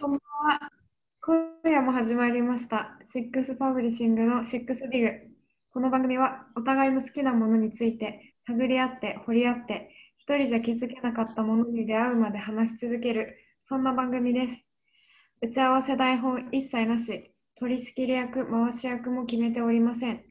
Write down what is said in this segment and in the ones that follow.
こんばんは。今夜も始まりました。シックスパブリッシングのシックスディグ。この番組はお互いの好きなものについて探り合って掘り合って一人じゃ気づけなかったものに出会うまで話し続けるそんな番組です。打ち合わせ台本一切なし、取り仕切り役、回し役も決めておりません。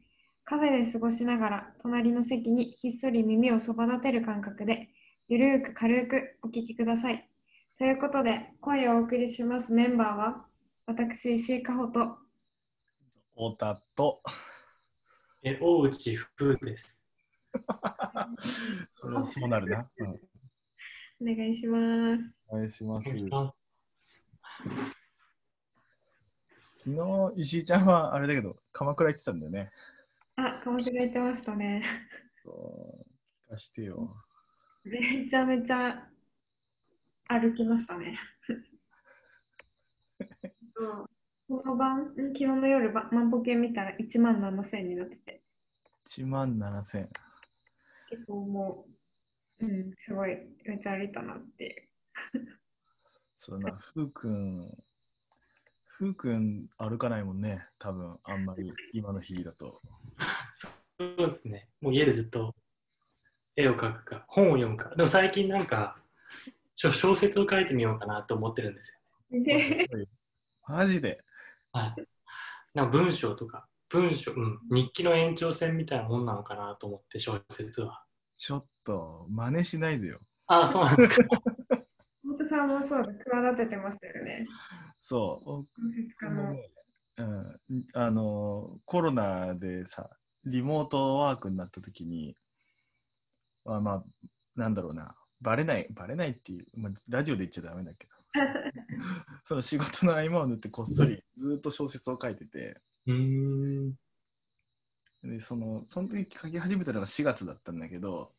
カフェで過ごしながら隣の席にひっそり耳をそば立てる感覚でゆるーく軽くお聞きください。ということで、今夜お送りしますメンバーは、私、石井かほと、太田と、え、大内風です。それはそうなるな。うん、お願いします。お願いします。昨あ日、石井ちゃんはあれだけど、鎌倉行ってたんだよね。あ、鎌倉行ってましたね。そう聞かしてよ。めちゃめちゃ歩きましたね。そ うその晩、ん昨日の夜、ば万歩計見たら1万7000になってて、1万7000。結構もう、うん、すごい、めっちゃ歩いたなっていう。そうだな、ふうくん、ふうくん歩かないもんね、多分あんまり今の日だと。そうですね。もう家でずっと絵を描くか、本を読むか。でも最近なんか、小小説を書いてみようかなと思ってるんです マジで？よ。はい。なんか文章とか、文章、うん、日記の延長線みたいなもんなのかなと思って、小説は。ちょっと真似しないでよ。ああ、そうなんですか。本当さんもそうだ、企ててましたよね。そう。小説家の。うん、あのコロナでさリモートワークになった時にまあまあなんだろうなバレないバレないっていう、まあ、ラジオで言っちゃダメだけど。その仕事の合間を縫ってこっそりずっと小説を書いてて。でそのその時書き始めたのが4月だったんだけど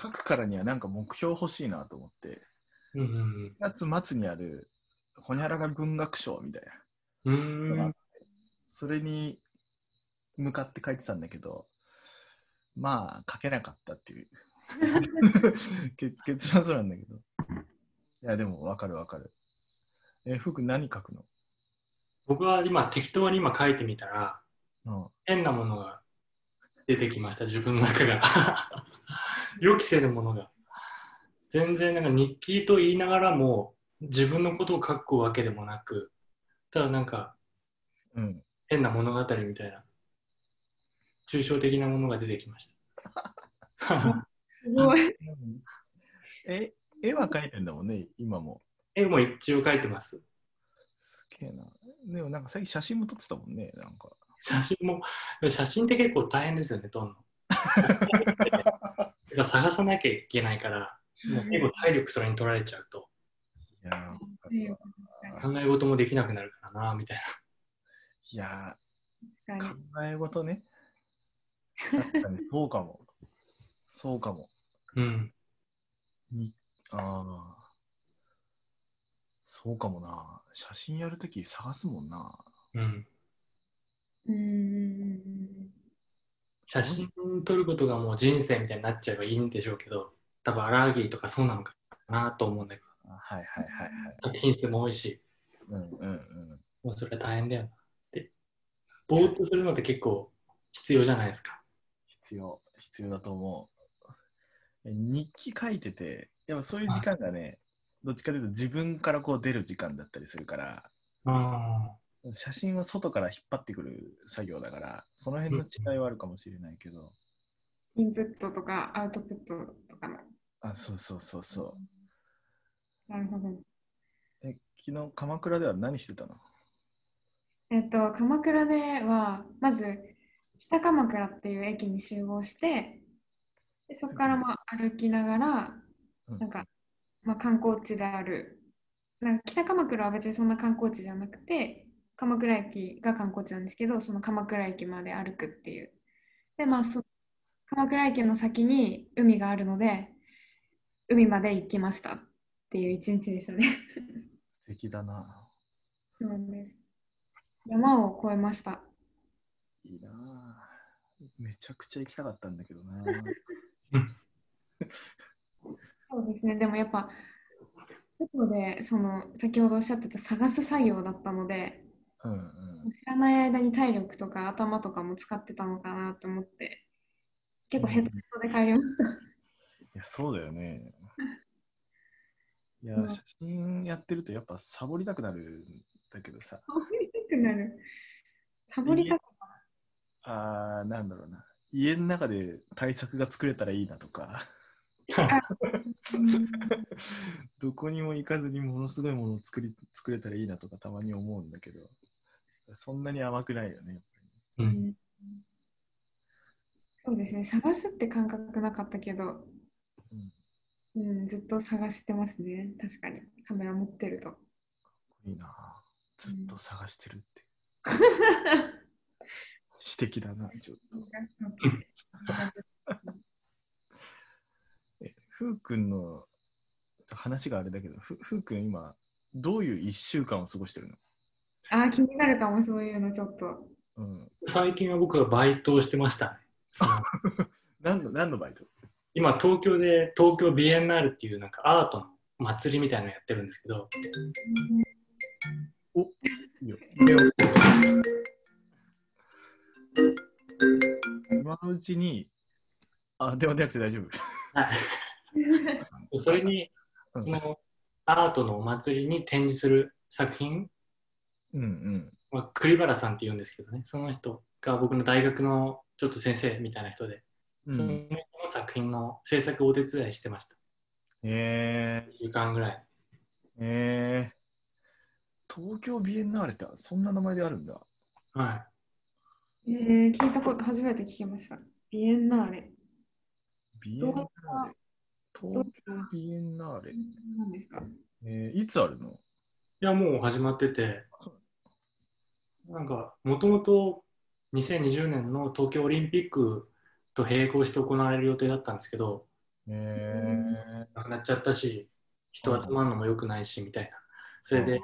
書くからにはなんか目標欲しいなと思って。うんうん4月末にあるほにゃらら文学賞みたいな。うん。それに向かって書いてたんだけど、まあ書けなかったっていう 結結論はそうなんだけど。いや、でも分かる分かる。え、福何書くの？僕は今適当に今書いてみたら、うん変なものが出てきました、自分の中から。予期せぬものが。全然なんか日記と言いながらも自分のことを書くわけでもなく、ただなんかうん。変な物語みたいな、抽象的なものが出てきました。すごい。え、絵は描いてんだもんね、今も。絵も一応書いてます。すげえな。でもなんか最近写真も撮ってたもんね、なんか。写真も、写真って結構大変ですよね、撮んの。やっぱ探さなきゃいけないから、もう結構体力それに取られちゃうと、いやー、考え事もできなくなるからな、みたいいや考え事ね。確かにそうかも。そうかも。な。うん。にああ。そうかもな。写真やるとき探すもんな。うん。に。うーん。写真撮ることがもう人生みたいになっちゃえばいいんでしょうけど、多分アレルギーとかそうなのかなと思うんだけあはいはいはいはい。ど、品数も多いし、うんうんうん。もうそれは大変だよなって。ぼーっとするのって結構必要じゃないですか。必要、必要だと思う。え日記書いてて、やっぱそういう時間がね、どっちかというと自分からこう出る時間だったりするから、あ写真は外から引っ張ってくる作業だから、その辺の違いはあるかもしれないけど、インプットとかアウトプットとかの。あ、そうそうそうそう。なるほど。え、昨日鎌倉では何してたの？えっと、鎌倉では、まず、北鎌倉っていう駅に集合して、でそこからまあ歩きながら、うんなんか、まあ、観光地である、なんか北鎌倉は別にそんな観光地じゃなくて、鎌倉駅が観光地なんですけど、その鎌倉駅まで歩くっていう。で、まあ、そ鎌倉駅の先に海があるので、海まで行きましたっていう一日でしたね。素敵だな。そうです。山を越えました。いいなぁめちゃくちゃ行きたかったんだけどな そうですね、でもやっぱ、ので、その先ほどおっしゃってた探す作業だったので、うんうん。知らない間に体力とか頭とかも使ってたのかなと思って、結構ヘトヘトで帰りました。いや、そうだよね。いや写真やってるとやっぱサボりたくなるんだけどさ、サボりたくなる。サボりたくあー、なんだろうな。家の中で対策が作れたらいいなとか。どこにも行かずにものすごいものを作り作れたらいいなとかたまに思うんだけど、そんなに甘くないよね。やっぱりううんんそうですね、探すって感覚なかったけど、うんうん、ずっと探してますね。確かに。カメラ持ってると。いいなあずっと探してるって。詩的だな、ちょっと。え、ふうくんの話があれだけど、ふふうくん今、どういう一週間を過ごしてるの？ああ、気になるかも、そういうのちょっと。うん。最近は僕はバイトをしてましたね。何の何のバイト？今、東京で東京ビエンナーレっていうなんかアートの祭りみたいなのやってるんですけど、いいよ。今のうちに、あ、電話出なくて大丈夫。はい、それにうんそのアートのお祭りに展示する作品、うんうん。まあ、栗原さんって言うんですけどね、その人が僕の大学のちょっと先生みたいな人で、うんその人の作品の制作をお手伝いしてました。え1週間ぐらい。ー、えー、東京ビエンナーレってそんな名前であるんだ。はえー、聞いたこと、初めて聞きました。ビエンナーレ。ビエンナーレ。東京ビエンナーレ。何ですかえー、いつあるの？い。いや、もう始まってて、なんか、もともと2020年の東京オリンピックと並行して行われる予定だったんですけど、えなくなっちゃったし、人集まるのも良くないし、みたいな。そー、れで、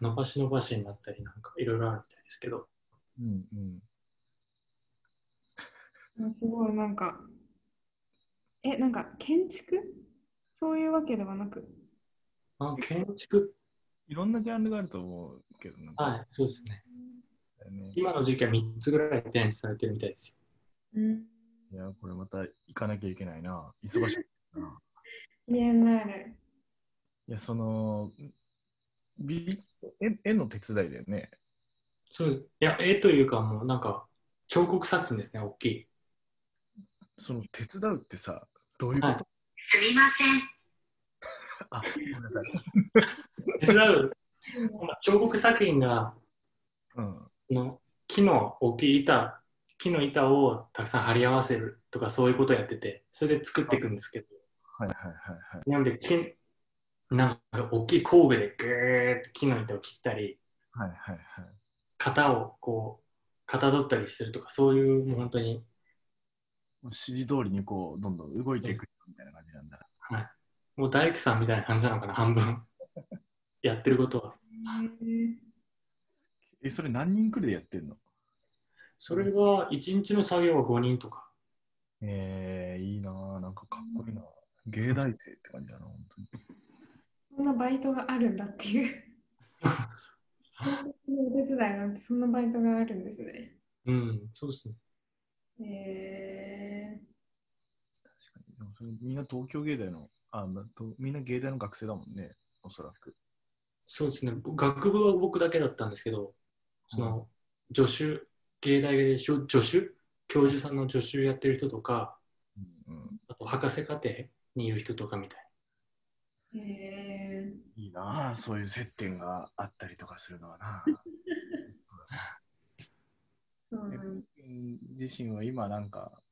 伸ばし伸ばしになったり、なんかいろいろあるみたいですけど、うんうん。あ すごい、なんか、え、なんか建築？そういうわけではなく。あ建築、いろんなジャンルがあると思うけど、なんか、はい、そうですね。ね今の時期は3つぐらい展示されてるみたいですうん。いや、これまた行かなきゃいけないな。忙しいな。ビエンナーレ。いや、その、絵の手伝いだよね。そう、いや、絵というかもうなんか、彫刻作品ですね、大きい。その手伝うってさ、どういうこと、はいすみません。あ、ごめんなさい。手伝う、まあ彫刻作品が、うん。この木の大きい板、木の板をたくさん貼り合わせるとかそういうことをやってて、それで作っていくんですけど、はいはいはいはい。なので木、なんか大きい工具でぐーっと木の板を切ったり、はいはいはい。型をこう、かたどったりするとか、そういうもう本当に、もう指示通りにこう、どんどん動いていくみたいな感じなんだ。はい、もう大工さんみたいな感じなのかな、半分。やってることは。え、それ何人くらいでやってんの？それが1日の作業は5人とか。えー、いいなぁ。なんかかっこいいな芸大生って感じだな、本当に。そんなバイトがあるんだっていう。お手伝いなんてそんなバイトがあるんですね。うん、そうですね。え確かに。でもそれみんな東京芸大の、あ、まとみんな芸大の学生だもんね、おそらく。そうですね。学部は僕だけだったんですけど、その、助手、芸大でしょ助手？教授さんの助手やってる人とか、うんうん、あと博士課程にいる人とかみたいー、えいいなぁ、そういう接点があったりとかするのはな。自身は今なんか、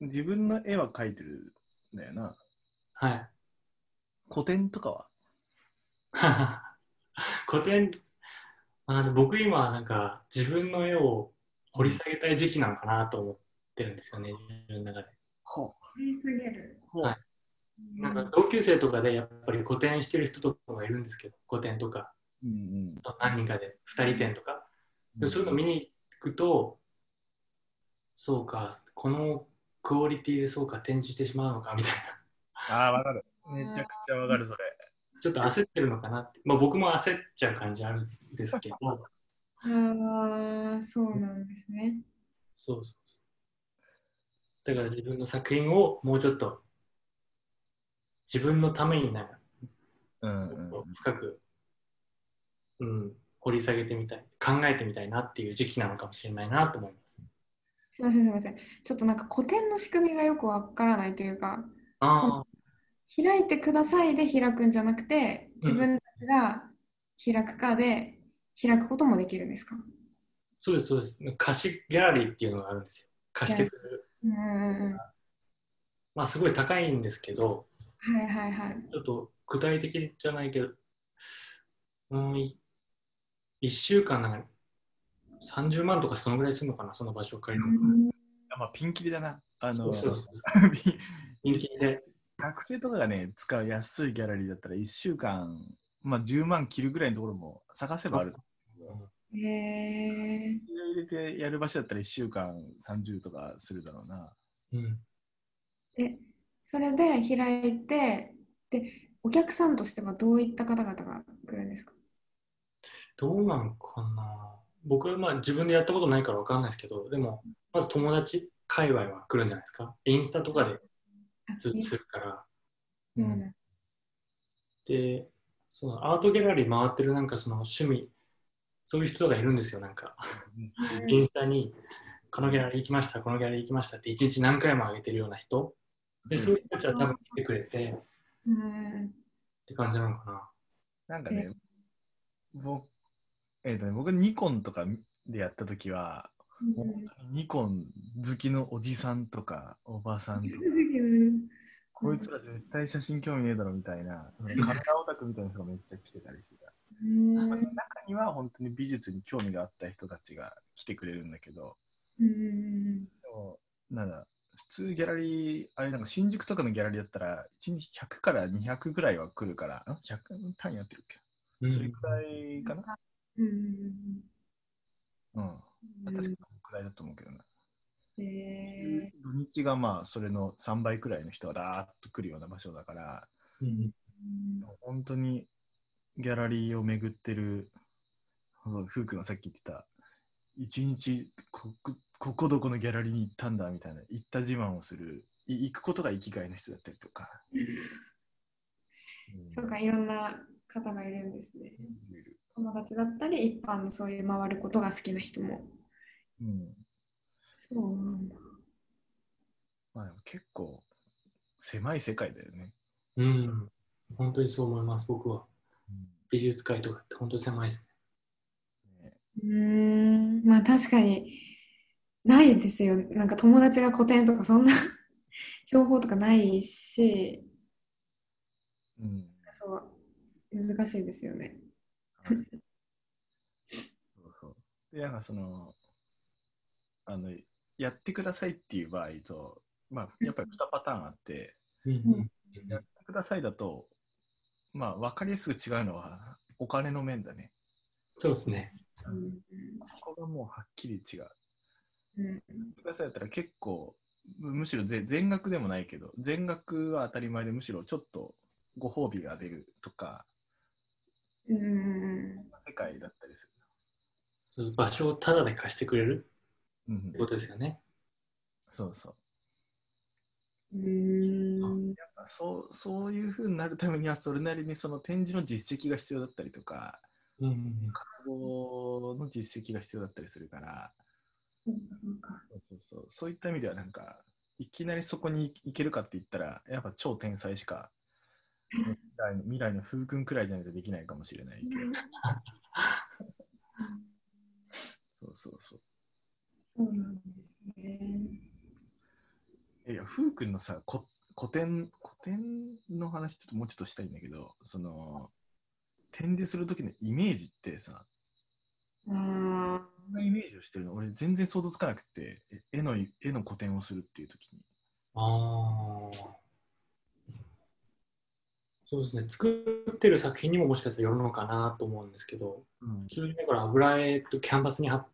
自分の絵は描いてるんだよな。はい。古典とかは？古典あの僕今なんか自分の絵を掘り下げたい時期なのかなと思ってるんですよね、自分の中で。ほ掘り下げる。うはいなんか同級生とかでやっぱり古典してる人とかがいるんですけど、古典とか、うん何人かで2人展とか、うん、でそういうの見に行くと、そうか、このクオリティでそうか、展示してしまうのかみたいああ、わかる。めちゃくちゃわかる、それ。ちょっと焦ってるのかなって、まあ、僕も焦っちゃう感じあるんですけど、ああ、そうなんですね。そうそうそう。だから自分の作品をもうちょっと自分のためになる、うんうん深く、うん、掘り下げてみたい、考えてみたいなっていう時期なのかもしれないなと思います。すいません、すいません。ちょっとなんか古典の仕組みがよくわからないというか、開いてくださいで開くんじゃなくて、自分たちが開くかで開くこともできるんですか？そうです、そうです。貸しギャラリーっていうのがあるんですよ。貸してくれる。うんうんうん。まあ、すごい高いんですけど、はいはいはい。ちょっと具体的じゃないけど、うん、い1週間なんか30万とかそのぐらいするのかな、その場所を借りるの。あまあ、ピンキリだな。あのそうそうそう ピ人気で。学生とかがね、使う安いギャラリーだったら1週間、まあ、10万切るぐらいのところも探せばある。へえ入れてやる場所だったら1週間30とかするだろうな。うんで、それで開いて、で、お客さんとしてはどういった方々が来るんですか？どうなのかな？僕はまあ自分でやったことないから分かんないですけど、でも、まず友達、界隈は来るんじゃないですか？インスタとかであずっとするから。うんで、そのアートギャラリー回ってるなんかその趣味、そういう人がいるんですよ、なんか。インスタに、このギャラリー行きました、このギャラリー行きましたって一日何回も上げてるような人。で、そういう人たちは多分来てくれてっうん。て感じなのかな。なんかね、僕、えーとね、僕ニコンとかでやった時は、本当にニコン好きのおじさんとかおばさんとか、こいつら絶対写真興味ねえだろみたいな、カメラオタクみたいな人がめっちゃ来てたりしてた。うん。中には本当に美術に興味があった人たちが来てくれるんだけど、うん。でも、なんだ、普通ギャラリー、あれなんか新宿とかのギャラリーだったら、1日100から200ぐらいは来るから、ん ?100 単位やってるっけ、それくらいかな？うんうん。確かにそのくらいだと思うけどな。へー土日がまあそれの3倍くらいの人がダーッと来るような場所だから、うん本当にギャラリーを巡ってる、フークがさっき言ってた、一日ここどこのギャラリーに行ったんだみたいな、行った自慢をする、い行くことが生きがいの人だったりとか。うんそうか、いろんな方がいるんですね。友達だったり、一般のそういう回ることが好きな人も。うんそうなんだ。まあ、でも結構狭い世界だよね。うん。本当にそう思います、僕は。美術界とかって本当に狭いですね。ねうーん、まあ確かにないですよ。なんか友達が古典とかそんな 情報とかないし、うんそう、難しいですよね。そうそう。で、なんかその、あの、やってくださいっていう場合と、まあ、やっぱり2パターンあって、うんやってくださいだと、まあ、分かりやすく違うのは、お金の面だね。そうですね。うんここがもうはっきり違う。くださいだったら結構、むむしろぜ全額でもないけど、全額は当たり前で、むしろちょっとご褒美が出るとか、うんうん世界だったりすそう場所をタダで貸してくれる？る。うんってことですよね。そうそう。うんうんやっぱそうそういうふうになるためにはそれなりにその展示の実績が必要だったりとかうんうん活動の実績が必要だったりするからそうかそうか。そういった意味ではなんかいきなりそこに行けるかって言ったらやっぱ超天才しか未来の未来の風君くらいじゃないとできないかもしれないけど。そうそうそう。そうなんですね。いや風君のさこ古典古典の話ちょっともうちょっとしたいんだけどその展示する時のイメージってさあどんなイメージをしてるの俺全然想像つかなくてえ絵の絵の個展をするっていう時にああ。そうですね。作ってる作品にももしかしたらよるのかなと思うんですけど、うん普通にだから油絵とキャンバスに貼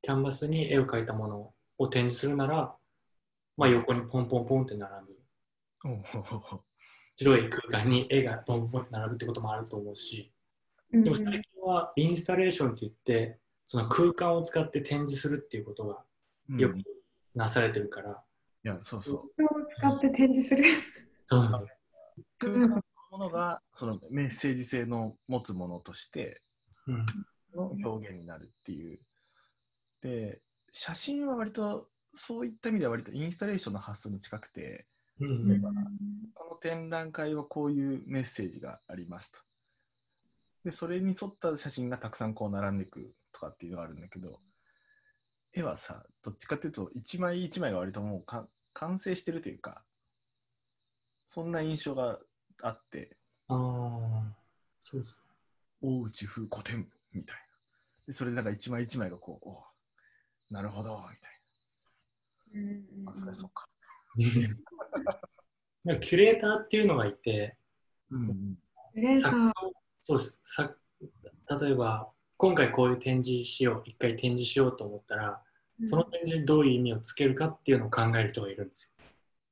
キャンバスに絵を描いたものを展示するなら、まあ横にポンポンポンって並ぶ。白い空間に絵がボンボンって並ぶってこともあると思うし、うんでも最近はインスタレーションって言って、その空間を使って展示するっていうことがうんよくなされてるから、いや、そうそう。これを使って展示する。そうそう空間そのものがそのメッセージ性の持つものとしてうんの表現になるっていう。で、写真は割とそういった意味では割とインスタレーションの発想に近くて、うん例えばこの展覧会はこういうメッセージがありますと。で、それに沿った写真がたくさんこう並んでいくとかっていうのがあるんだけど、絵はさ、どっちかっていうと、一枚一枚が割ともうか完成してるというか、そんな印象があって、ああ、そうです大内風古典みたいな。で、それでなんか一枚一枚がこう、おなるほど、みたいうんな。あ、そりゃそうか。ね。なんかキュレーターっていうのがいて、うんレーサー。そうですさ例えば今回こういう展示しよう一回展示しようと思ったらその展示にどういう意味をつけるかっていうのを考える人がいるんです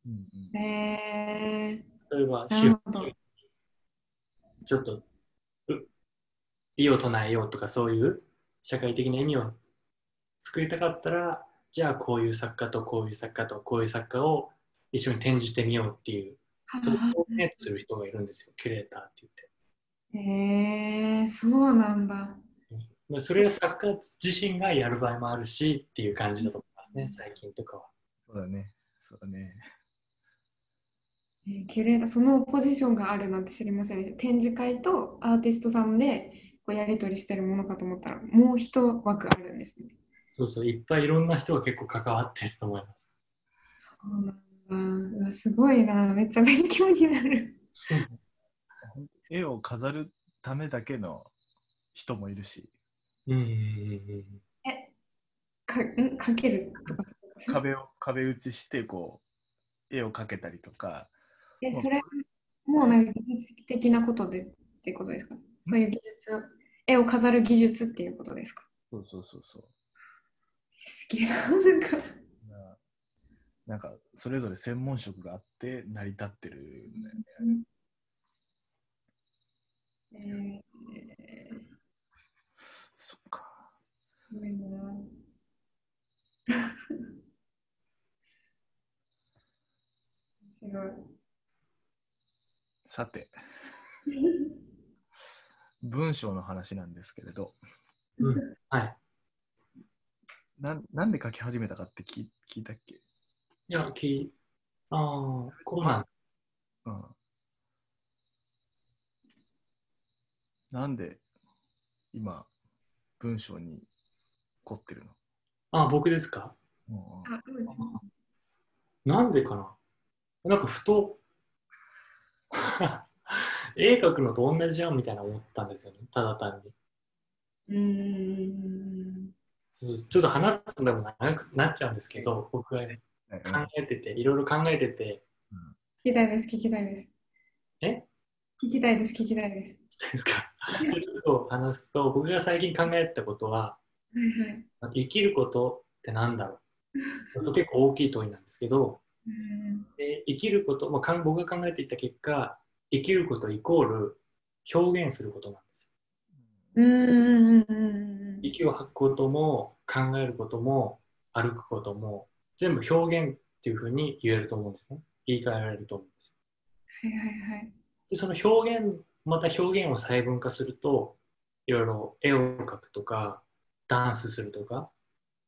うんうんえよ例えば。ちょっとう意を唱えようとかそういう社会的な意味を作りたかったらじゃあこういう作家とこういう作家とこういう作家を一緒に展示してみようっていうそれをコーディネートする人がいるんですよキュレーターって言って。えー、そうなんだ。まあそれは作家自身がやる場合もあるしっていう感じだと思いますね最近とかはそうだね。そうだね。えーキュレーター、そのポジションがあるなんて知りませんでした。展示会とアーティストさんでこうやり取りしてるものかと思ったら、もう一枠あるんですね。そうそういっぱいいろんな人が結構関わってると思いますそうなんだ。すごいな。めっちゃ勉強になる。絵を飾るためだけの人もいるし、うんうんうんかんかけるとか。壁を壁打ちしてこう絵を描けたりとか、え、それもうなんか技術的なことでっていうことですか？そういう技術を、絵を飾る技術っていうことですか？そうそうそうそう。すげえな。なんか。ななんかそれぞれ専門職があって成り立ってるんだよね。えー、そっか。すごいな。面白い。さて、文章の話なんですけれど、うんはいなんなんで書き始めたかって聞聞いたっけ？いやきああこうなんですうん。なんで今、文章に凝ってるの、あ僕ですか？うんあ、うん。なんでかな？なんかふと 絵描くのと同じじゃんみたいな思ったんですよねただ単に。うーん。ちょっと話すのでも長くなっちゃうんですけど僕がねうん考えてていろいろ考えてて。聞きたいです、聞きたいです。え？聞きたいです、聞きたいです。ですか？ちょっと話すと僕が最近考えたことははいはい。生きることってなんだろう？結構大きい問いなんですけどうん。で生きること、まあ僕が考えていった結果生きることイコール表現することなんですよ。息を吐くことも考えることも歩くことも全部表現っていうふうに言えると思うんですね。言い換えられると思うんですはいはいはい。でその表現また表現を細分化するといろいろ絵を描くとかダンスするとか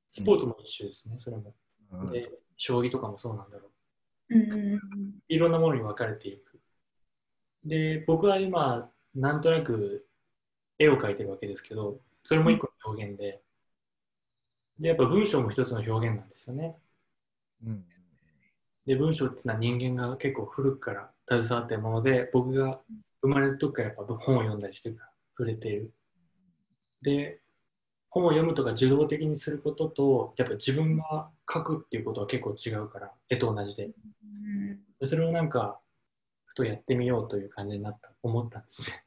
スポーツも一緒ですね、それも。うん。で将棋とかもそうなんだろう。うんうんうんいろんなものに分かれていく。で僕は今なんとなく絵を描いてるわけですけどそれも一個の表現で。でやっぱ文章も一つの表現なんですよね。うん。で文章っていうのは人間が結構古くから携わっているもので僕が生まれる時からやっぱ本を読んだりしてるから触れている。で本を読むとか受動的にすることとやっぱ自分が書くっていうことは結構違うから絵と同じで。うん。でそれをなんかふとやってみようという感じになった思ったんですね。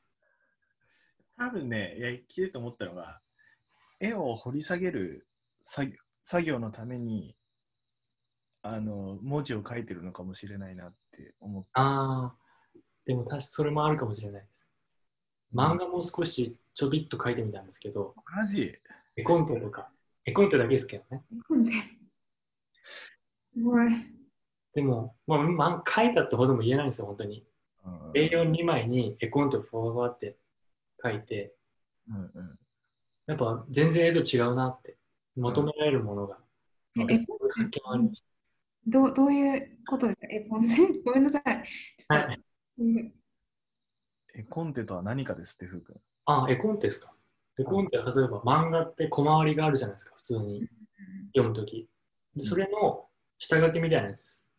多分ね、いや、聞いてて思ったのが、絵を掘り下げる作業作業のために、あの、文字を書いてるのかもしれないなって思った。ああでも確かそれもあるかもしれないです。漫画も少しちょびっと書いてみたんですけど、マジ？絵コンテとか、絵コンテだけですけどね。なんで。すごい。でも、まあ、まあ、書いたってほども言えないんですよ、本当に。うん A42 枚に絵コンテをふわふわって書いて、うんうんやっぱ全然絵と違うなって、求められるものが。え絵コン発見ありましどうどういうことですか？え、ごめんなさい。ごめんなさい。はいう んえコンテとは何かですって、ふうくん。あ、絵コンテですか？絵コンテは例えば漫画って小回りがあるじゃないですか、普通に読むとき。でそれの下書きみたいなやつです。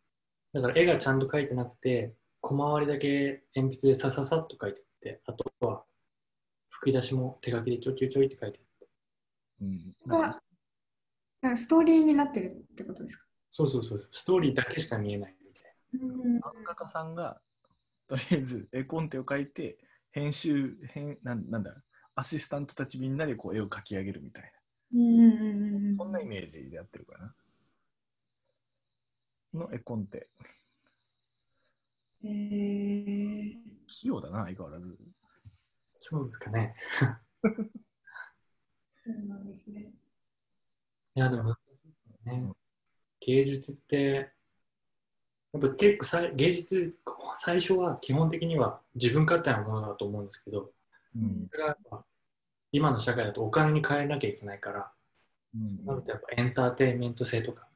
だから絵がちゃんと描いてなくて、小回りだけ鉛筆でさささっと描いてって、あとは吹き出しも手書きでちょいちょいちょいって書いてって。うん、ここはなんかストーリーになってるってことですか？そうそうそう。ストーリーだけしか見えないみたいうん漫画家さんがとりあえず 絵コンテを書いて編集編なんなんだアシスタントたちみんなでこう絵を描き上げるみたいな。そんなイメージでやってるかな。の絵コンテ。えー、器用だな相変わらず。そうですかね。そうなんですね。いや、でも、ね、芸術って、やっぱ結構さい芸術、最初は基本的には自分勝手なものだと思うんですけど、うん。それがやっぱ今の社会だとお金に変えなきゃいけないから、うん。なのでやっぱエンターテインメント性とか、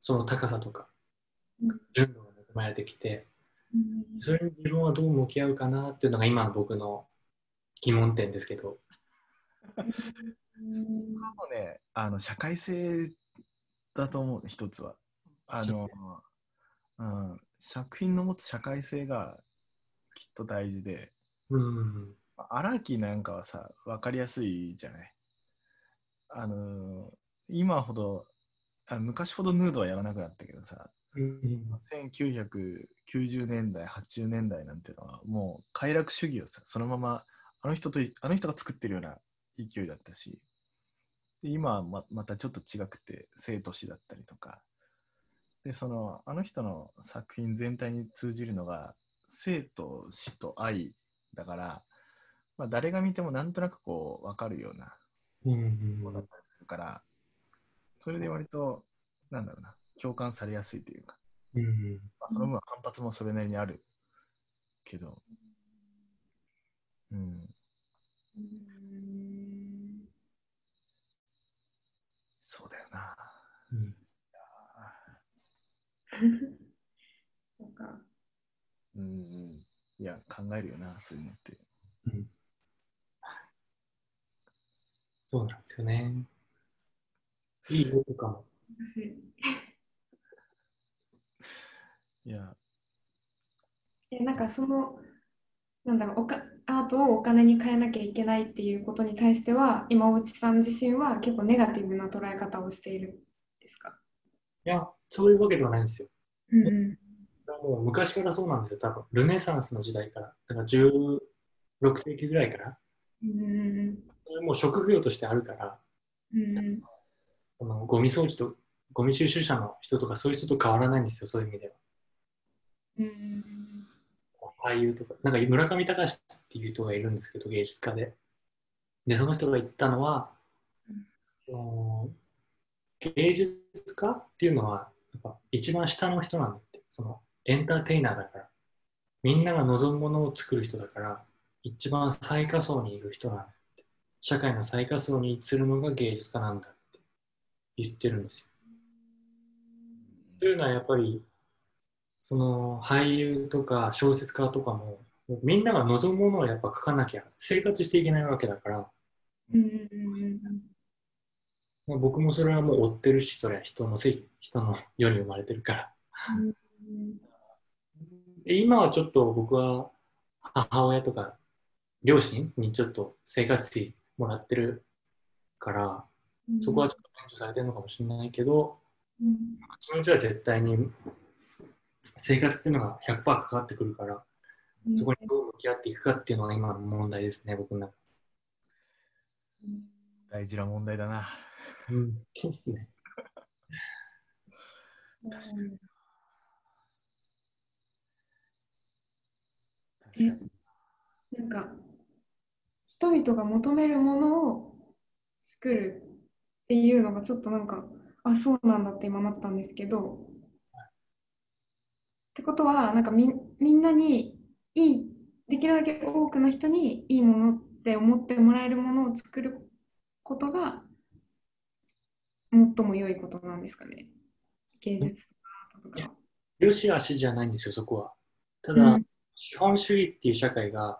その高さとかうん、純度が求められてきて、うん。それに自分はどう向き合うかなっていうのが今の僕の疑問点ですけど、うん。もね。あの社会性だと思う一つは。あの、うん、作品の持つ社会性がきっと大事でうん、荒木なんかはさ分かりやすいじゃない？あの今ほどあ昔ほどヌードはやらなくなったけどさうん、1990年代80年代なんていうのはもう快楽主義をさそのままあの人とあの人が作ってるような勢いだったしで今はままたちょっと違くて生と死だったりとかでそのあの人の作品全体に通じるのが生と死と愛だから、まあ、誰が見てもなんとなくこう分かるようなうん、ものだったりするからそれで割となんだろうな共感されやすいというかうん、まあ、その分反発もそれなりにあるけど、うん、うん。そうだよな。うん。そうか。うん、うん。いや、考えるよな、そういうのって。そうなんですよね。いいよとかも。いや、え、なんかその、なんだろう、おか、アートをお金に変えなきゃいけないっていうことに対しては、今、大地さん自身は結構ネガティブな捉え方をしているんですか？いや、そういうわけではないんですよ。うんうんもう昔からそうなんですよ、多分。ルネサンスの時代から。だから16世紀ぐらいから。うんそれもう職業としてあるから、うんのゴミ掃除と、ゴミ収集車の人とかそういう人と変わらないんですよ、そういう意味では。うん俳優とか、なんか村上隆っていう人がいるんですけど、芸術家で。で、その人が言ったのは、うん芸術家っていうのは、やっぱ一番下の人なんだって、そのエンターテイナーだから、みんなが望むものを作る人だから、一番最下層にいる人なんだって、社会の最下層に位置するのが芸術家なんだって。言ってるんですよ。というのはやっぱりその俳優とか小説家とかもみんなが望むものをやっぱ書かなきゃ生活していけないわけだから、僕もそれはもう追ってるしそれは人のせい人の世に生まれてるから。うん。で今はちょっと僕は母親とか両親にちょっと生活費もらってるからうん。そこはちょっと免除されてるのかもしれないけどうん。うちのうちは絶対に生活っていうのが100%かかってくるからそこにどう向き合っていくかっていうのが今の問題ですね、僕の中大事な問題だな。うん。ですね。確かに。なん。か、人々が求めるものを作るっていうのがちょっとなんか、あ、そうなんだって今なったんですけど、ってことは、なんかみ、みんなに。いい、できるだけ多くの人に。いいものって思ってもらえるものを作ることが最も良いことなんですかね。芸術とか。良し悪しじゃないんですよ、そこは。ただ、うん資本主義っていう社会が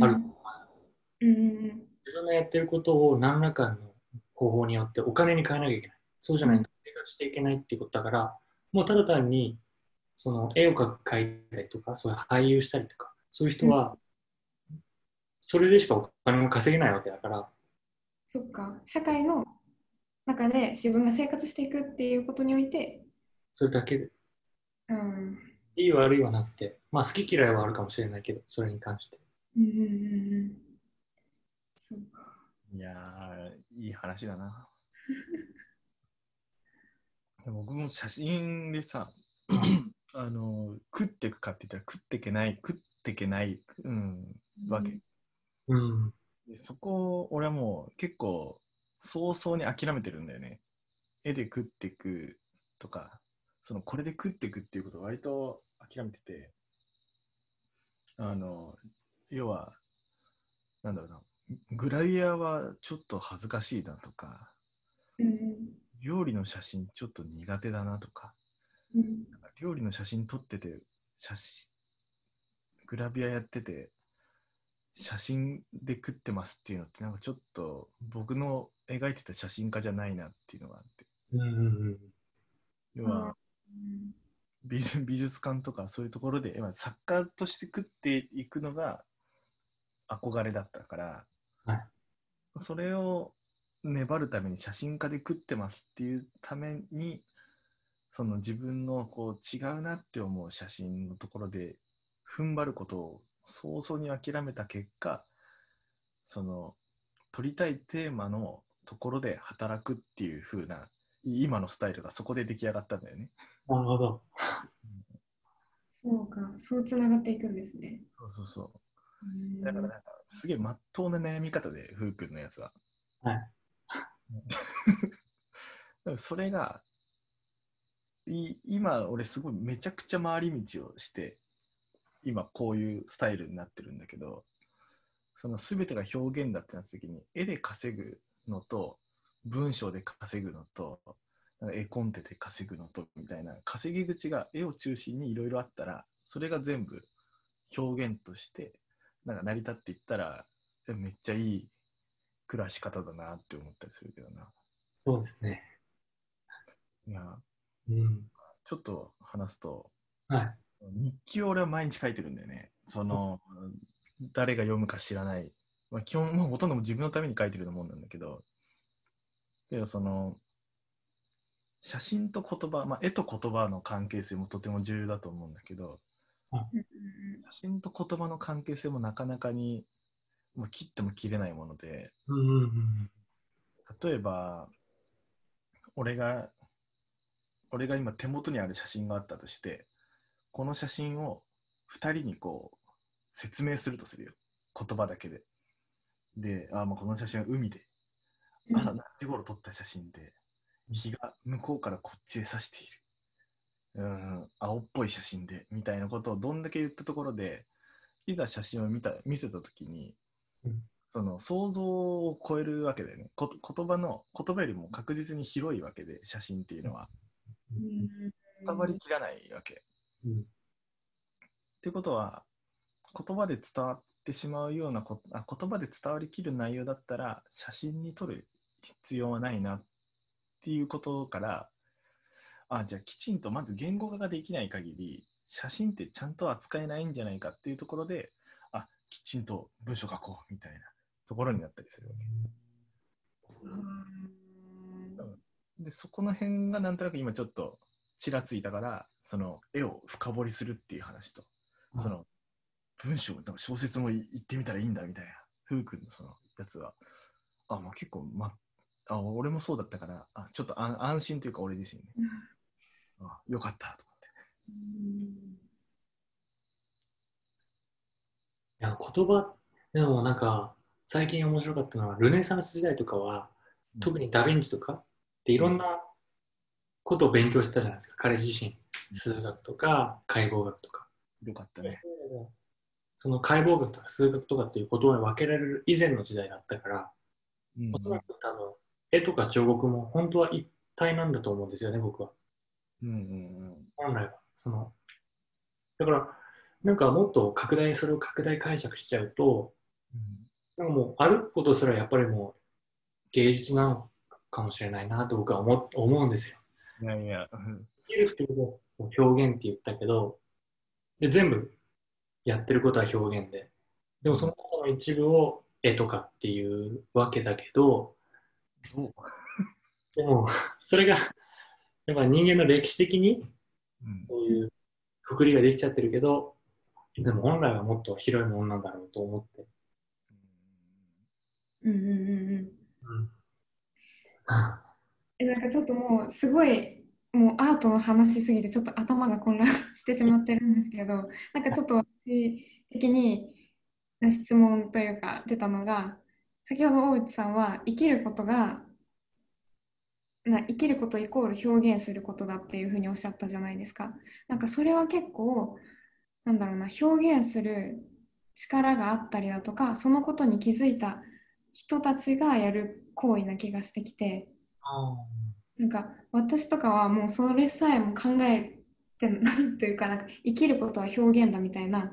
あると思います。自分のやってることを何らかの方法によってお金に変えなきゃいけない。そうじゃないと生活していけないっていうことだから、もうただ単にその絵を描いたりとか、そういう俳優したりとか、そういう人は、それでしかお金を稼げないわけだから、そっか、社会の中で自分が生活していくっていうことにおいて、それだけで。うん、いい悪いはなくて、まあ好き嫌いはあるかもしれないけど、それに関して。うんうんうんうん。そうか。いやー、いい話だな。僕も写真でさ、あの、食ってくかって言ったら食ってけない、食ってけない、うん、わけ。うん。でそこを俺はもう結構早々に諦めてるんだよね。絵で食ってくとか、そのこれで食ってくっていうことを割と諦めてて、あの、要は、なんだろうな、グラビアはちょっと恥ずかしいなとか、うん料理の写真ちょっと苦手だなとか、うん料理の写真撮ってて、写真、グラビアやってて、写真で食ってますっていうのって、なんかちょっと僕の描いてた写真家じゃないなっていうのがあって。うんうんうん。要は美術美術館とかそういうところで、まあ作家として食っていくのが憧れだったから、はいそれを粘るために写真家で食ってますっていうためにその自分のこう違うなって思う写真のところで踏ん張ることを早々に諦めた結果その撮りたいテーマのところで働くっていう風な今のスタイルがそこで出来上がったんだよね。なるほど。そうか、そうつながっていくんですね。そうそうそう。うんだからなんかすげえまっとうな悩み方で、ふうくんのやつは。はい。でもそれが、い今俺すごいめちゃくちゃ回り道をして、今こういうスタイルになってるんだけど、その全てが表現だってなった時に、絵で稼ぐのと、文章で稼ぐのと、絵コンテで稼ぐのとみたいな稼ぎ口が絵を中心にいろいろあったらそれが全部表現としてなんか成り立っていったらえめっちゃいい暮らし方だなって思ったりするけどな。そうですね。いやうん。ちょっと話すとはい。日記を俺は毎日書いてるんだよね。その誰が読むか知らない。まあ、基本 もうほとんど自分のために書いてるようなもんなんだけどけどその写真と言葉、まあ、絵と言葉の関係性もとても重要だと思うんだけど写真と言葉の関係性もなかなかにもう切っても切れないもので。例えば俺が俺が今手元にある写真があったとしてこの写真を2人にこう説明するとするよ。言葉だけで。であ、まあ、この写真は海で。うん。朝何時頃撮った写真で。日が向こうからこっちへ差している。うん青っぽい写真で。みたいなことをどんだけ言ったところでいざ写真を見た見せた時に、うん。その想像を超えるわけだよね。こ言葉の言葉よりも確実に広いわけで写真っていうのは。うん。伝わりきらないわけ、っうん。てことは言葉で伝わってしまうようなこあ言葉で伝わりきる内容だったら写真に撮る必要はないなっていうことからあじゃあきちんとまず言語化ができない限り写真ってちゃんと扱えないんじゃないかっていうところであきちんと文章書こうみたいなところになったりするわけ。でそこの辺がなんとなく今ちょっとちらついたからその絵を深掘りするっていう話と。うん。その文章なんか小説も言ってみたらいいんだみたいな。ふうくんのそのやつは。あ、まあ、結構、まあ、俺もそうだったからあちょっと安安心というか俺自身ね。あよかったと思って。うん。や言葉でもなんか最近面白かったのはルネサンス時代とかは特にダ・ヴィンチとかっていろんなことを勉強してたじゃないですか。彼自身。数学とか解剖学とか。よかったね。その解剖学とか数学とかっていうことに分けられる以前の時代だったからうん。おそらく多分絵とか彫刻も本当は一体なんだと思うんですよね僕は。うんうん本来は。そのだからなんかもっと拡大それを拡大解釈しちゃうとなん。かもう歩くことすらやっぱりもう芸術なのかもしれないなと僕は思思うんですよ。うん。いやいや、うん生きるってことは表現って言ったけどで全部やってることは表現ででもその中の一部を絵とかっていうわけだけどでもそれがやっぱ人間の歴史的にうんそういうくくりができちゃってるけどでも本来はもっと広いものなんだろうと思って。うんうんうんうん。うんえ なんかちょっともうすごいもうアートの話しすぎてちょっと頭が混乱してしまってるんですけどなんかちょっと私的に質問というか出たのが先ほど大内さんは生きることがな生きることイコール表現することだっていうふうにおっしゃったじゃないですか。なんかそれは結構なんだろうな表現する力があったりだとかそのことに気づいた人たちがやる行為な気がしてきてなんか私とかはもうそれさえも考えてなんていうかなんか生きることは表現だみたいな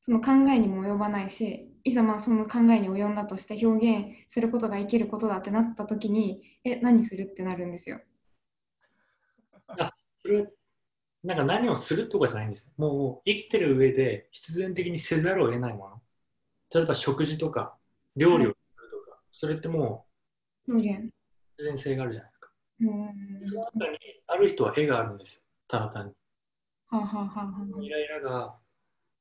その考えにも及ばないしいざまあその考えに及んだとして表現することが生きることだってなった時にえ何するってなるんですよ。それはなんか何をするとかじゃないんですもう生きてる上で必然的にせざるを得ないもの例えば食事とか料理をするとか、それっても表現。然性があるじゃないですか。うん。その中にある人は絵があるんですよ。ただ単に。はあ、はあは。イライラが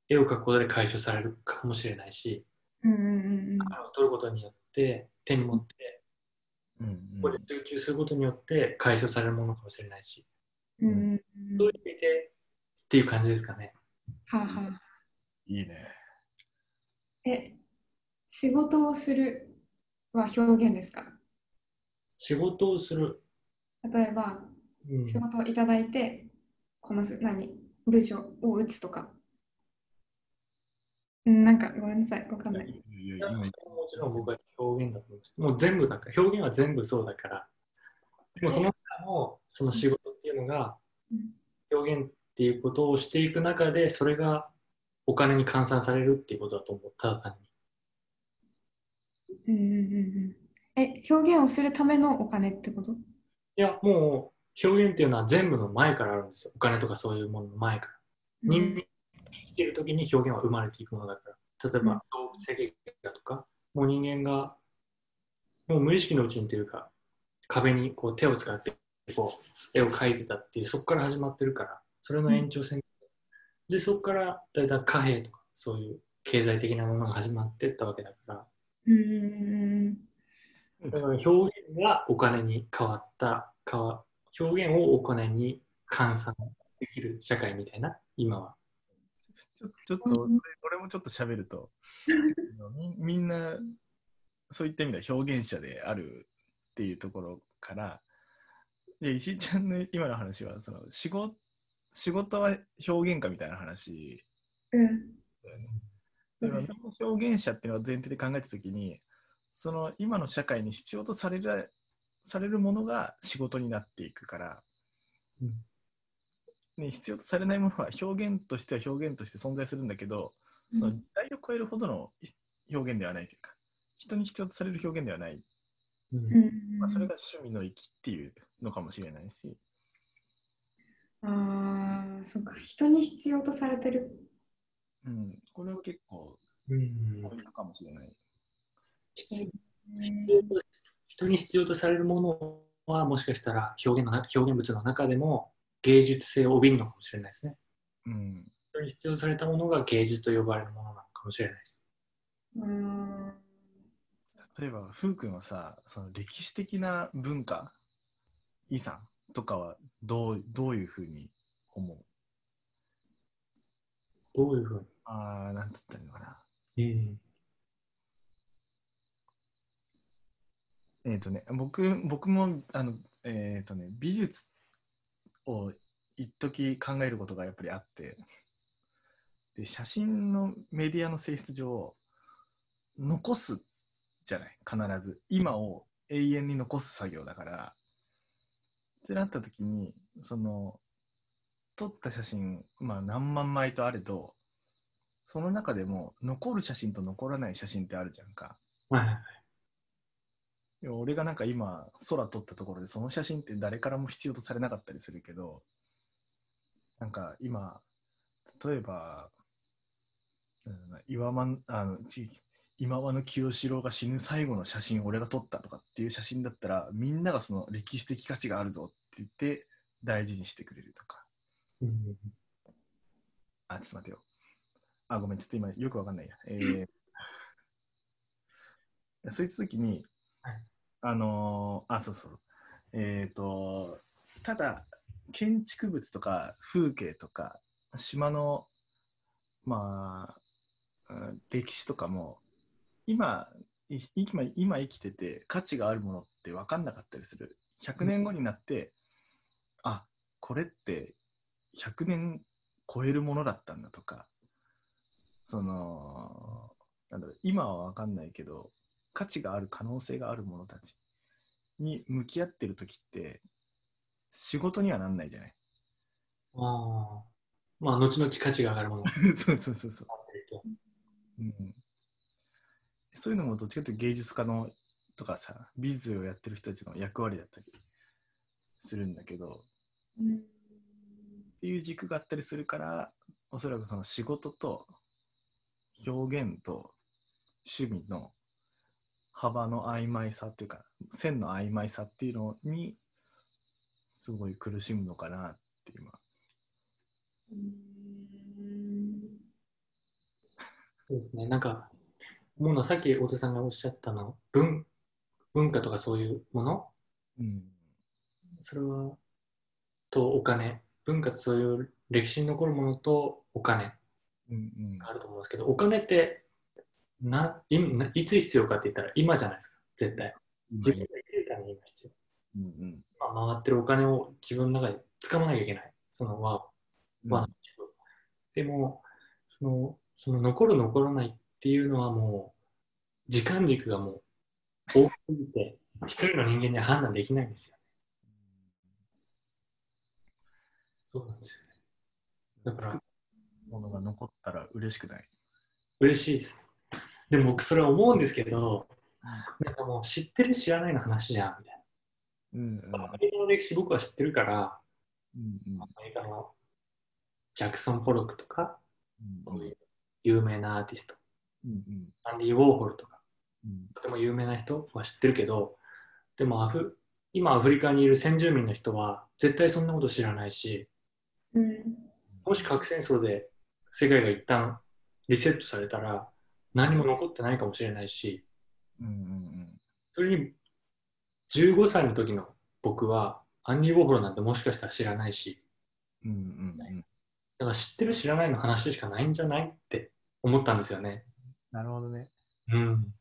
絵を描くことで解消されるかもしれないしうんうんうんうん。絵を撮ることによって手に持ってうんここで集中することによって解消されるものかもしれないし、うんうんうん。そういう意味でっていう感じですかね。はあは。あいいね。え仕事をするは表現ですか？仕事をする。例えばうん仕事をいただいてこのす何文章を打つとかうんなんかごめんなさいわかんないいやいいやもちろん僕は表現だと思います。もう全部だから、表現は全部そうだから。でもその中のその仕事っていうのがうん表現っていうことをしていく中で、それがお金に換算されるっていうことだと思う、ただ単に。うんうんうんうんえ表現をするためのお金ってこと？いや、もう表現っていうのは全部の前からあるんですよ。お金とかそういうものの前から。人間が生きている時に表現は生まれていくものだから。例えうんば動物的だとか、もう人間がもう無意識のうちにというか、壁にこう手を使ってこう絵を描いてたっていう、そこから始まってるから、それの延長線。で、そこからだいたい貨幣とか、そういう経済的なものが始まっていったわけだから、うんうんうんだから表現がお金に変わった、変わ表現をお金に換算できる社会みたいな、今は。ちょちょっと、うん俺もちょっと喋ると、み みんな、そういった意味では表現者であるっていうところから、で石井ちゃんの今の話は、その仕事仕事は表現家みたいな話うんだよね。そうですだからみんな表現者っていうのを前提で考えたときに、その今の社会に必要とされるされるものが仕事になっていくから、うん。ね、必要とされないものは表現としては表現として存在するんだけど、その時代を超えるほどの表現ではないというか、人に必要とされる表現ではない、うん。まあ、それが趣味の域っていうのかもしれないし、ああそっか。人に必要とされてる。うん、これは結構うん。ポイントかもしれない。必要人に必要とされるものはもしかしたら表現のな表現物の中でも芸術性を帯びるのかもしれないですね。うん、人に必要とされたものが芸術と呼ばれるものなのかもしれないです。うん例えば、ふうくんはさ、その歴史的な文化、遺産とかはどうどういうふうに思う？どういうふうに？ああ、なんつったのかな。うん。えっ、とね、僕僕もあの、えっ、とね、美術を一時考えることがやっぱりあって、で写真のメディアの性質上、残すじゃない、必ず。今を永遠に残す作業だから、ってなった時に、その、撮った写真、まあ何万枚とあれど、その中でも残る写真と残らない写真ってあるじゃんか。はいい。いや俺がなんか今空撮ったところでその写真って誰からも必要とされなかったりするけどなんか今例えば、うん、岩間あのち今和の清志郎が死ぬ最後の写真を俺が撮ったとかっていう写真だったらみんながその歴史的価値があるぞって言って大事にしてくれるとか。うんあちょっと待てよ。あごめんちょっと今よくわかんないや。えー、そういった時にはいあのーあ、そうそう。えっ、と、ただ、建築物とか風景とか、島の、まあ、歴史とかも、今、今今生きてて価値があるものって分かんなかったりする。100年後になって、あ、これって100年超えるものだったんだとか、その、なんだろう、今は分かんないけど、価値がある可能性がある者たちに向き合ってる時って仕事にはなんないじゃない？ああ。まあ、後々価値が上がるもの。そうそうそうそう、うん、そういうのもどっちかというと芸術家のとかさ美術をやってる人たちの役割だったりするんだけどうんっていう軸があったりするからおそらくその仕事と表現と趣味の幅の曖昧さっていうか線の曖昧さっていうのにすごい苦しむのかなって今。そうですね。なんか、思うのはさっき太田さんがおっしゃったの、文文化とかそういうもの、うん。それは、とお金、文化とそういう歴史に残るものとお金うんうん。があると思うんですけど、お金ってないないつ必要かって言ったら今じゃないですか、絶対。自分が生きるために今必要。うんうん今回ってるお金を自分の中で使わなきゃいけない。その輪を輪でもその、その残る残らないっていうのはもう、時間軸がもう大きすぎて、一人の人間には判断できないんですよ。そうなんですよね。だから、ものが残ったら嬉しくない。嬉しいです。でも僕それは思うんですけど、なんかもう知ってる知らないの話じゃんみたいうんな。アメリカの歴史僕は知ってるから、うんうん。アメリカのジャクソン・ポロックとか、うんそういう有名なアーティスト、うんうん。アンディ・ウォーホルとか、うん。とても有名な人は知ってるけど、でもアフ今アフリカにいる先住民の人は絶対そんなこと知らないし、うん。もし核戦争で世界が一旦リセットされたら何も残ってないかもしれないし、うんうんそれに15歳の時の僕はアンディ・ウォーホルなんてもしかしたら知らないし、うんうんうんだから知ってる知らないの話しかないんじゃないって思ったんですよね。なるほどね。うん。うん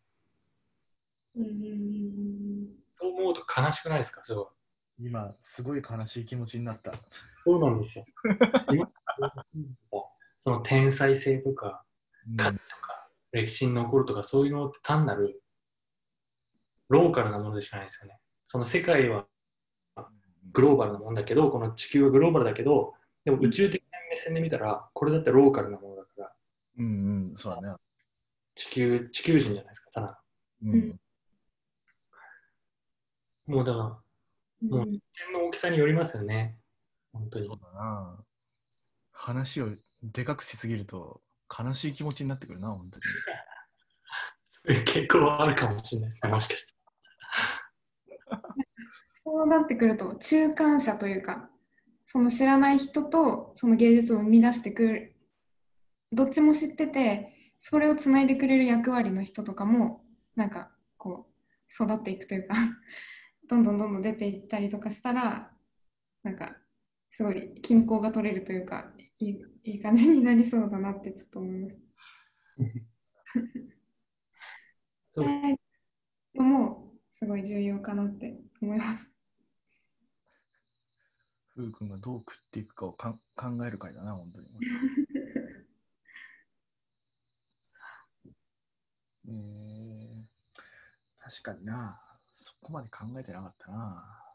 うんそう思うと悲しくないですか？そう今、すごい悲しい気持ちになった。そうなんですよ。今 その天才性とか価値とか歴史に残るとかそういうのって単なるローカルなものでしかないですよね。その世界はグローバルなものだけど、この地球はグローバルだけど、でも宇宙的な目線で見たら、これだってローカルなものだから、うんうん、そうだね。地球、地球人じゃないですか、ただ。うんもうだから、うんもう点の大きさによりますよね。本当にそう。だな。話をでかくしすぎると悲しい気持ちになってくるな、本当に。結構あるかもしれないですね、もしかして。そうなってくると中間者というかその知らない人とその芸術を生み出してくるどっちも知っててそれをつないでくれる役割の人とかもなんかこう育っていくというか どんどんどんどん出ていったりとかしたらなんかすごい均衡が取れるというかいいいい感じになりそうだなってちょっと思います。そうです。えーでも、すごい重要かなって思います。ふうくんがどう食っていくかをかん考える会だな、本当に。えー、確かにな、そこまで考えてなかったな。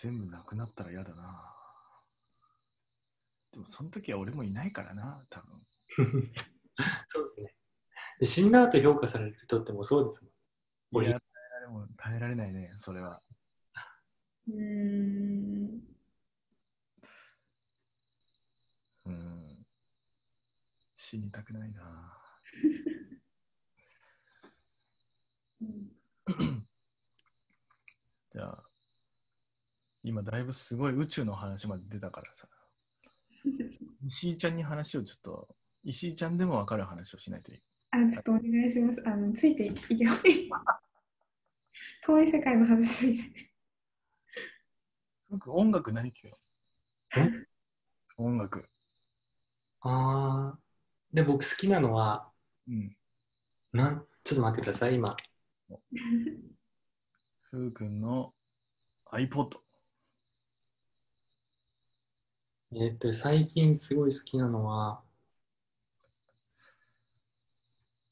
全部なくなったら嫌だな。でも、その時は俺もいないからな、多分。そうですね。で死んだ後評価される人ってもうそうですもん。いや耐えられないね、それは。うーん。うん。死にたくないな。う んじゃあ、今だいぶすごい宇宙の話まで出たからさ、石井ちゃんに話をちょっと、石井ちゃんでも分かる話をしないといい。あ、ちょっとお願いします。あの、ついていけない。遠い世界の話すぎて。僕、音楽何聴くの？え？音楽。あー。で、僕好きなのは、うん。なんちょっと待ってください、今。ふうくんの iPod。えーっと、最近すごい好きなのは、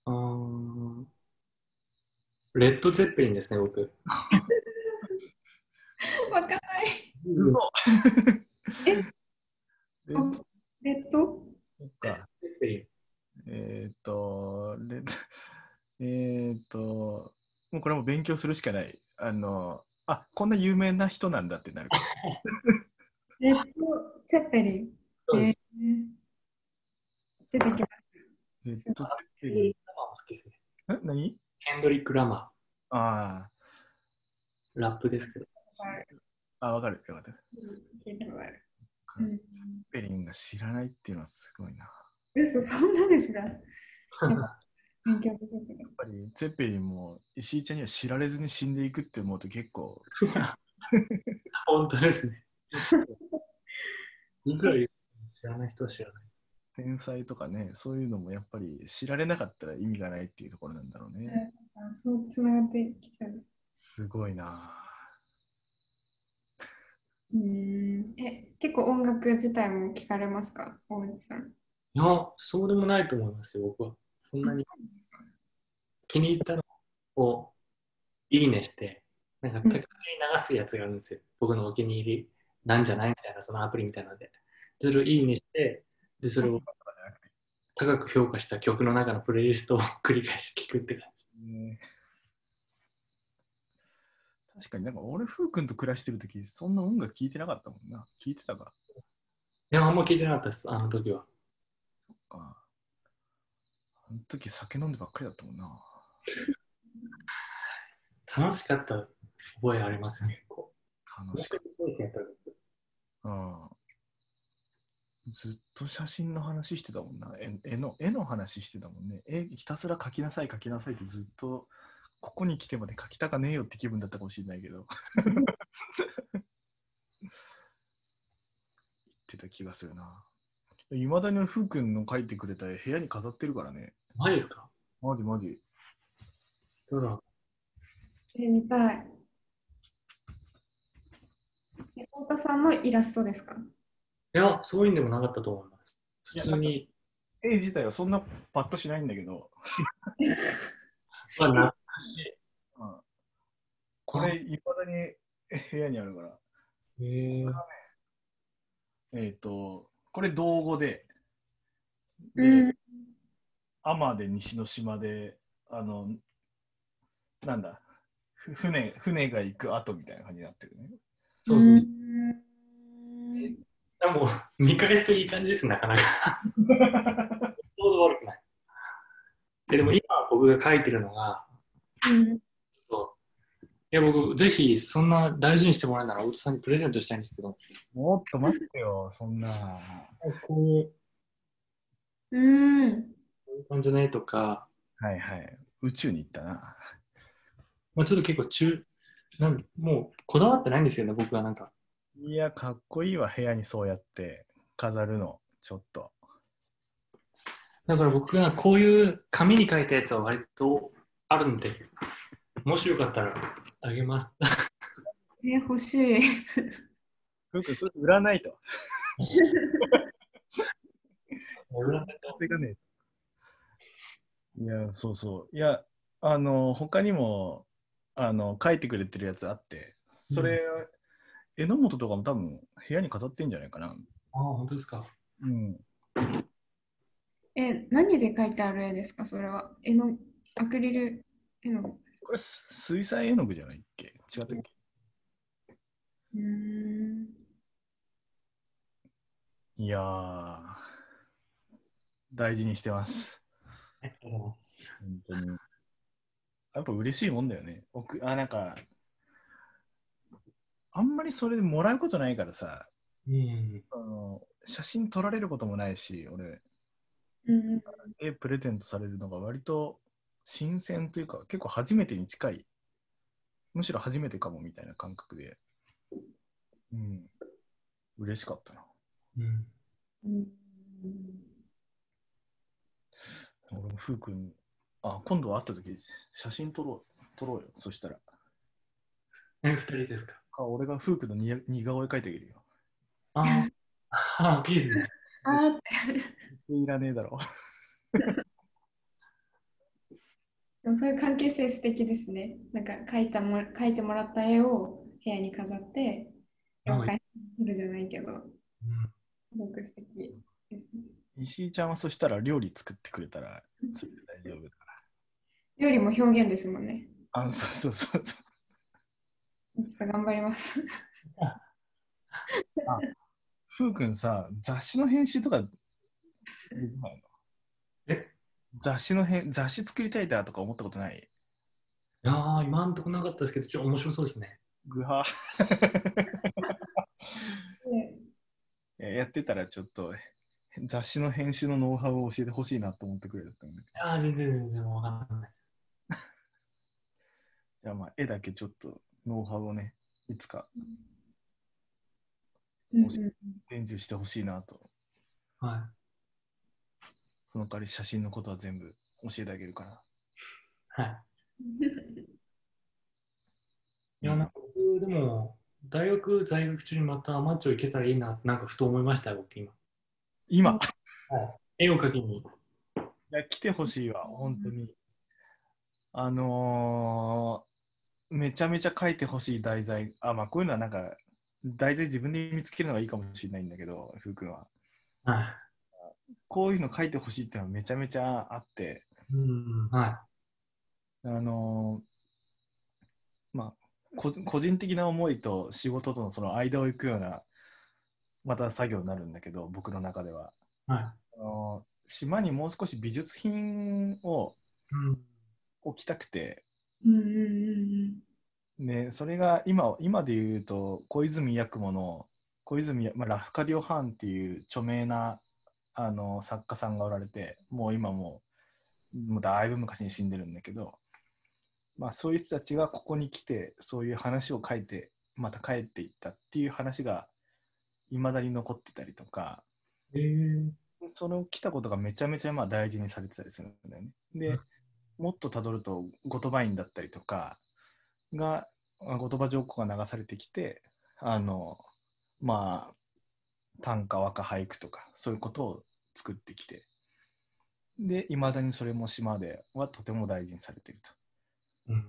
あーレッド・ゼッペリンですね、僕。わかんない。嘘え？えっと、レッド？そっか。ゼッペリン。えーっと、レえーっと、もうこれも勉強するしかない。あの、あこんな有名な人なんだってなるから。レッド・セッペリン。出てきましレッドケンドリック・ラマーも好きですね。え何？ケンドリック・ラマあー、ラップですけど。あ、あ、わかる。よかった。聞いたことある。ゼッペリンが知らないっていうのはすごいな。嘘、そんなですか？やっぱりゼッペリンも石井ちゃんには知られずに死んでいくって思うと結構 本当ですね。いくら言う知らない人は知らない。天才とかね、そういうのもやっぱり知られなかったら意味がないっていうところなんだろうね。あそうつながってきちゃうんです。すごいな。うーんえ、結構音楽自体も聞かれますか？大内さん。いや、そうでもないと思いますよ、僕は。そんなに気に入ったのをいいねして、なんか、うん時々流すやつがあるんですよ。僕のお気に入りなんじゃない？みたいな、そのアプリみたいなので。それをいいねして、で、それを高く評価した曲の中のプレイリストを繰り返し聞くって感じ。ね確かになんか俺、ふうくんと暮らしてるとき、そんな音楽聴いてなかったもんな。聴いてたか。いや、あんま聞いてなかったです、あの時は。ああの時酒飲んでばっかりだったもんな。楽しかった覚えありますよ、結構。楽しかった。うんずっと写真の話してたもんな。絵絵の絵の話してたもんね。絵ひたすら描きなさい、描きなさいってずっと、ここに来てまで描きたかねえよって気分だったかもしれないけど。言ってた気がするな。いまだにふうくんの描いてくれた絵、部屋に飾ってるからね。マジですか？マジマジ。どうだ？ろえ、見たい。え、太田さんのイラストですか？ういや、そういうんでもなかったと思います。普通に、絵自体はそんなパッとしないんだけど、まあ、なうん、これ、いまだに部屋にあるから。へーえっ、と、これ、道後で、で、うん。天で西の島で、あの、なんだ、ふ船、船が行く後みたいな感じになってるね。そうそうそう。んでも、見返すといい感じです、なかなか。ちょうど悪くない。ででも今僕が書いてるのが、うんいや僕、ぜひそんな大事にしてもらえるなら、太田さんにプレゼントしたいんですけど、もっと待ってよ、そんな。こういううん。こういう感じの絵とか、はいはい。宇宙に行ったな。まあ、ちょっと結構中、なんもうこだわってないんですよね、僕はなんか。いや、かっこいいわ、部屋にそうやって飾るの、ちょっと。だから僕がこういう紙に書いたやつは割とあるんで、もしよかったらあげます。え、欲しい。ふうくん、それ売らないと。いや、そうそう。いや、あの、他にも、あの、書いてくれてるやつあって、それ、榎本とかも多分部屋に飾ってんじゃないかな。ああ、本当ですか。うん。え、何で描いてある絵ですか？それは。絵の、アクリル絵の具。これ、す水彩絵の具じゃないっけ？違ったっけ？うーん。いやー、大事にしてます。ありがとうございます。本当に。やっぱ嬉しいもんだよね。僕、あ、なんか、あんまりそれでもらうことないからさ、うん。あの写真撮られることもないし、俺、うん絵プレゼントされるのが割と新鮮というか、結構初めてに近い。むしろ初めてかもみたいな感覚で。うん。嬉しかったな。うん。うん。俺もふうくん、あ、今度会った時写真撮ろう。撮ろうよ。そしたら。え、二人ですか？あ俺がふうくんの似似顔絵描いてあげるよ。ああ、いいですね。あーっていらねえだろ。でもそういう関係性素敵ですね。なんか描いたも描いてもらった絵を部屋に飾って、はい了解するじゃないけど、うんすごく素敵ですね。石井ちゃんはそしたら料理作ってくれたら、それで大丈夫だか料理も表現ですもんね。ら。あ、そうそうそうそう。ちょっと頑張ります。ふうくんさ、雑誌の編集とかえ？雑誌の編雑誌作りたいなとか思ったことない？いやー、今んとこなかったですけど、ちょっと面白そうですね。ぐはやってたらちょっと雑誌の編集のノウハウを教えてほしいなと思ってくれるんだけどいやー、全然全然わかんないです。じゃあまあ絵だけちょっとノウハウをね、いつか伝授してほしいなと。はその代わり写真のことは全部教えてあげるから。い。はい。いや、なんか僕、でも、大学在学中にまたアマチュア行けたらいいなって、なんかふと思いましたよ、僕今。今、絵を描きに。いや、来てほしいわ、本当に。あのーめちゃめちゃ書いてほしい題材。あ、まあ、こういうのはなんか、題材自分で見つけるのがいいかもしれないんだけど、ふうくんは。はこういうの書いてほしいっていうのはめちゃめちゃあって、い。うん、はあのーまあ、こ個人的な思いと仕事とのその間を行くような、また作業になるんだけど、僕の中では。い。はい。あのー島にもう少し美術品をうん。置きたくて、うんうんうんね、それが今今で言うと小泉八雲の小泉や、まあ、ラフカディオ・ハンっていう著名なあの作家さんがおられてもう今もうもうだいぶ昔に死んでるんだけど、まあ、そういう人たちがここに来てそういう話を書いてまた帰っていったっていう話がいまだに残ってたりとかえー、その来たことがめちゃめちゃまあ大事にされてたりするんだよね。で、うんもっとたどると後鳥羽院だったりとかがあ後鳥羽上皇が流されてきてあのまあ短歌和歌俳句とかそういうことを作ってきてでいまだにそれも島ではとても大事にされていると。うん。っ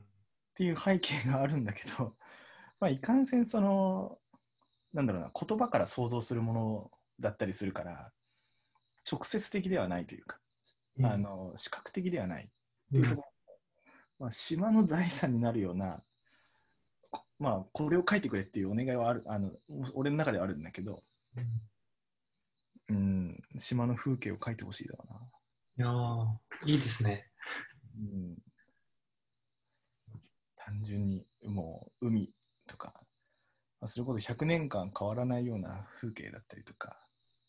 ていう背景があるんだけど、まあ、いかんせんそのなんだろうな言葉から想像するものだったりするから直接的ではないというか、あの視覚的ではないっていうところ、まあ、島の財産になるような、こまあ、これを書いてくれっていうお願いはあるあの俺の中ではあるんだけど、うんうん、島の風景を書いてほしいだろうな。いやー、いいですね。うん単純にもう海とか、まあ、それこそ100年間変わらないような風景だったりとか、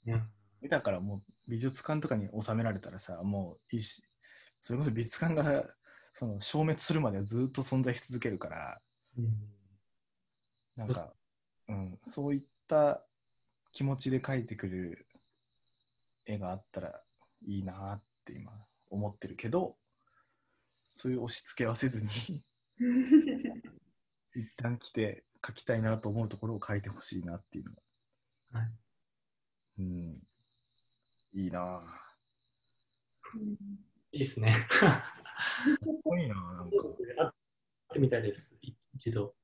うん。だからもう美術館とかに収められたらさ、もういいし、それこそ美術館がその消滅するまではずっと存在し続けるから、うんなんか、うん、そういった気持ちで描いてくる絵があったらいいなっって今思ってるけど、そういう押し付けはせずに、一旦来て書きたいなと思うところを書いてほしいなっていうのが。はいうん。いいなぁ。いいっすね。かっこいいなぁ。なんか会ってみたいです。い一度。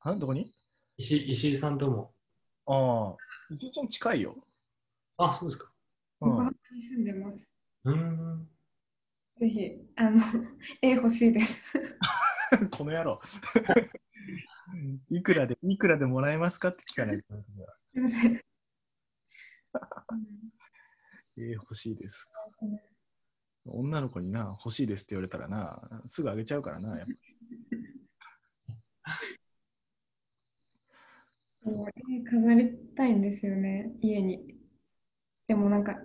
あどこに？石井石井さんとも。ああ、石井ちゃん近いよ。あ、そうですか。うん。に住んでます。うーん。ぜひ、あの、絵欲しいです。この野郎。いくらで、いくらでもらえますかって聞かないと。すいません。えー、欲しいです。女の子にな、欲しいですって言われたらな、すぐあげちゃうからな、やっぱ。そう絵飾りたいんですよね、家に。でもなんか、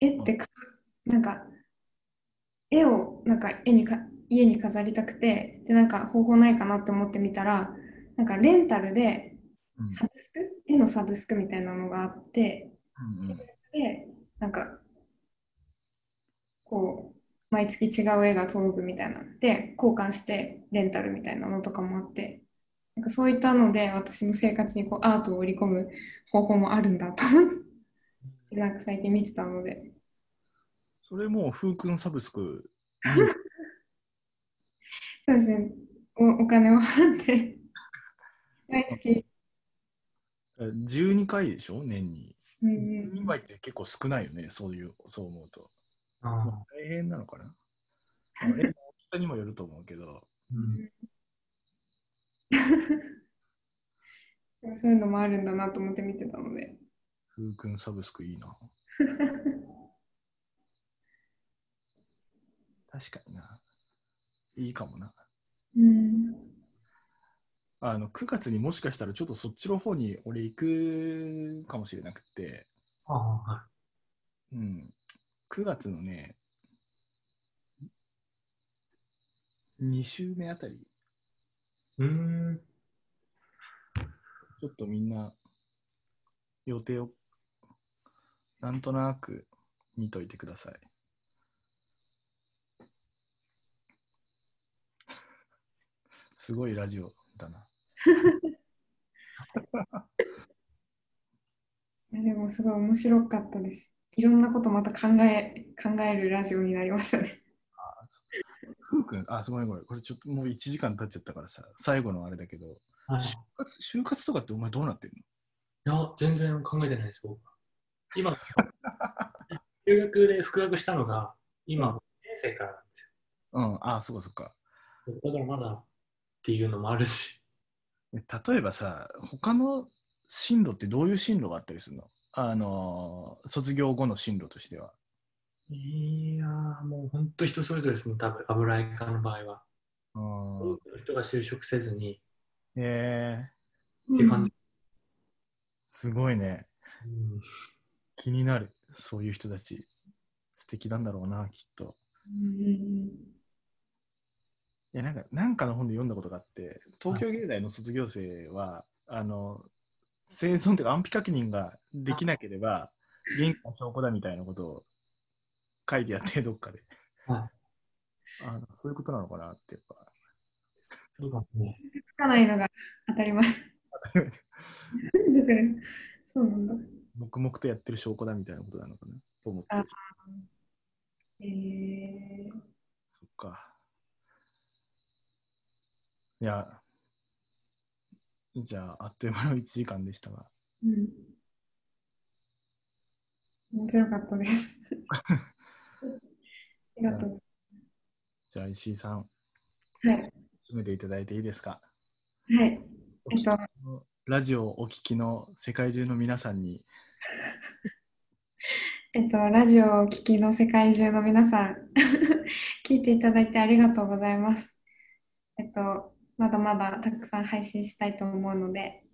絵ってか、なんか、絵をなんか絵にか家に飾りたくて、で、なんか方法ないかなって思ってみたら、なんかレンタルでうん。サブスク、絵のサブスクみたいなのがあって、うんうん。で、なんか、こう、毎月違う絵が届くみたいな。で、交換してレンタルみたいなのとかもあって、なんかそういったので、私の生活にこうアートを織り込む方法もあるんだと。なんか最近見てたので、それもう、風君サブスク、そうですね、お、お金を払って、毎月、12回でしょ、年に。うんうん2枚って結構少ないよね、そういう、そう思うと。大変なのかな？大きさにもよると思うけど、うんでもそういうのもあるんだなと思って見てたので、風君サブスクいいな。確かにな。いいかもな。うん、あの9月にもしかしたらちょっとそっちの方に俺行くかもしれなくて、あはうん、9月のね、2週目あたり、い。うーん。ちょっとみんな予定をなんとなく見といてください。すごいラジオだな。いやでもすごい面白かったです。いろんなことまた考え、考えるラジオになりましたね。ふうくん、あ、すごいごめん。これちょっともう1時間経っちゃったからさ、最後のあれだけど、はい就活就活とかってお前どうなってるいや、全然考えてないです、僕は。今、留学で復学したのが、今、2年生からなんですのうん、あ、そっかそっか。よ。だからまだっていうのもあるし。例えばさ、他の進路ってどういう進路があったりするの？あのー、卒業後の進路としては。いやー、もう本当人それぞれですね、多分油絵科の場合は。うん多くの人が就職せずにえっていう感じ。すごいね。うん気になる。そういう人たち。素敵なんだろうな、きっと。うんうんいや、なんか、なんかの本で読んだことがあって、東京芸大の卒業生は、あの、生存というか安否確認ができなければ、元気な証拠だみたいなことを書いてあって、どっかで。はあのそういうことなのかなって、やっぱ。そうかもね。つかないのが当たり前ですよね。そうなんだ。黙々とやってる証拠だみたいなことなのかなと思って。あえー、そっか。いや、じゃあ、あっという間の1時間でしたが、うん。面白かったです。ありがとう。じゃあ、石井さん、はい。締めていただいていいですか？はい。えっと、ラジオをお聞きの世界中の皆さんに、えっと、ラジオをお聞きの世界中の皆さん、聞いていただいてありがとうございます。えっと、まだまだたくさん配信したいと思うので、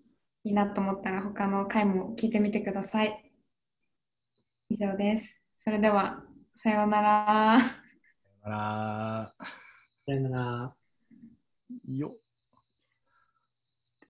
いいなと思ったら他の回も聞いてみてください。以上です。それでは、さようなら。あらさよなら。ーよっ。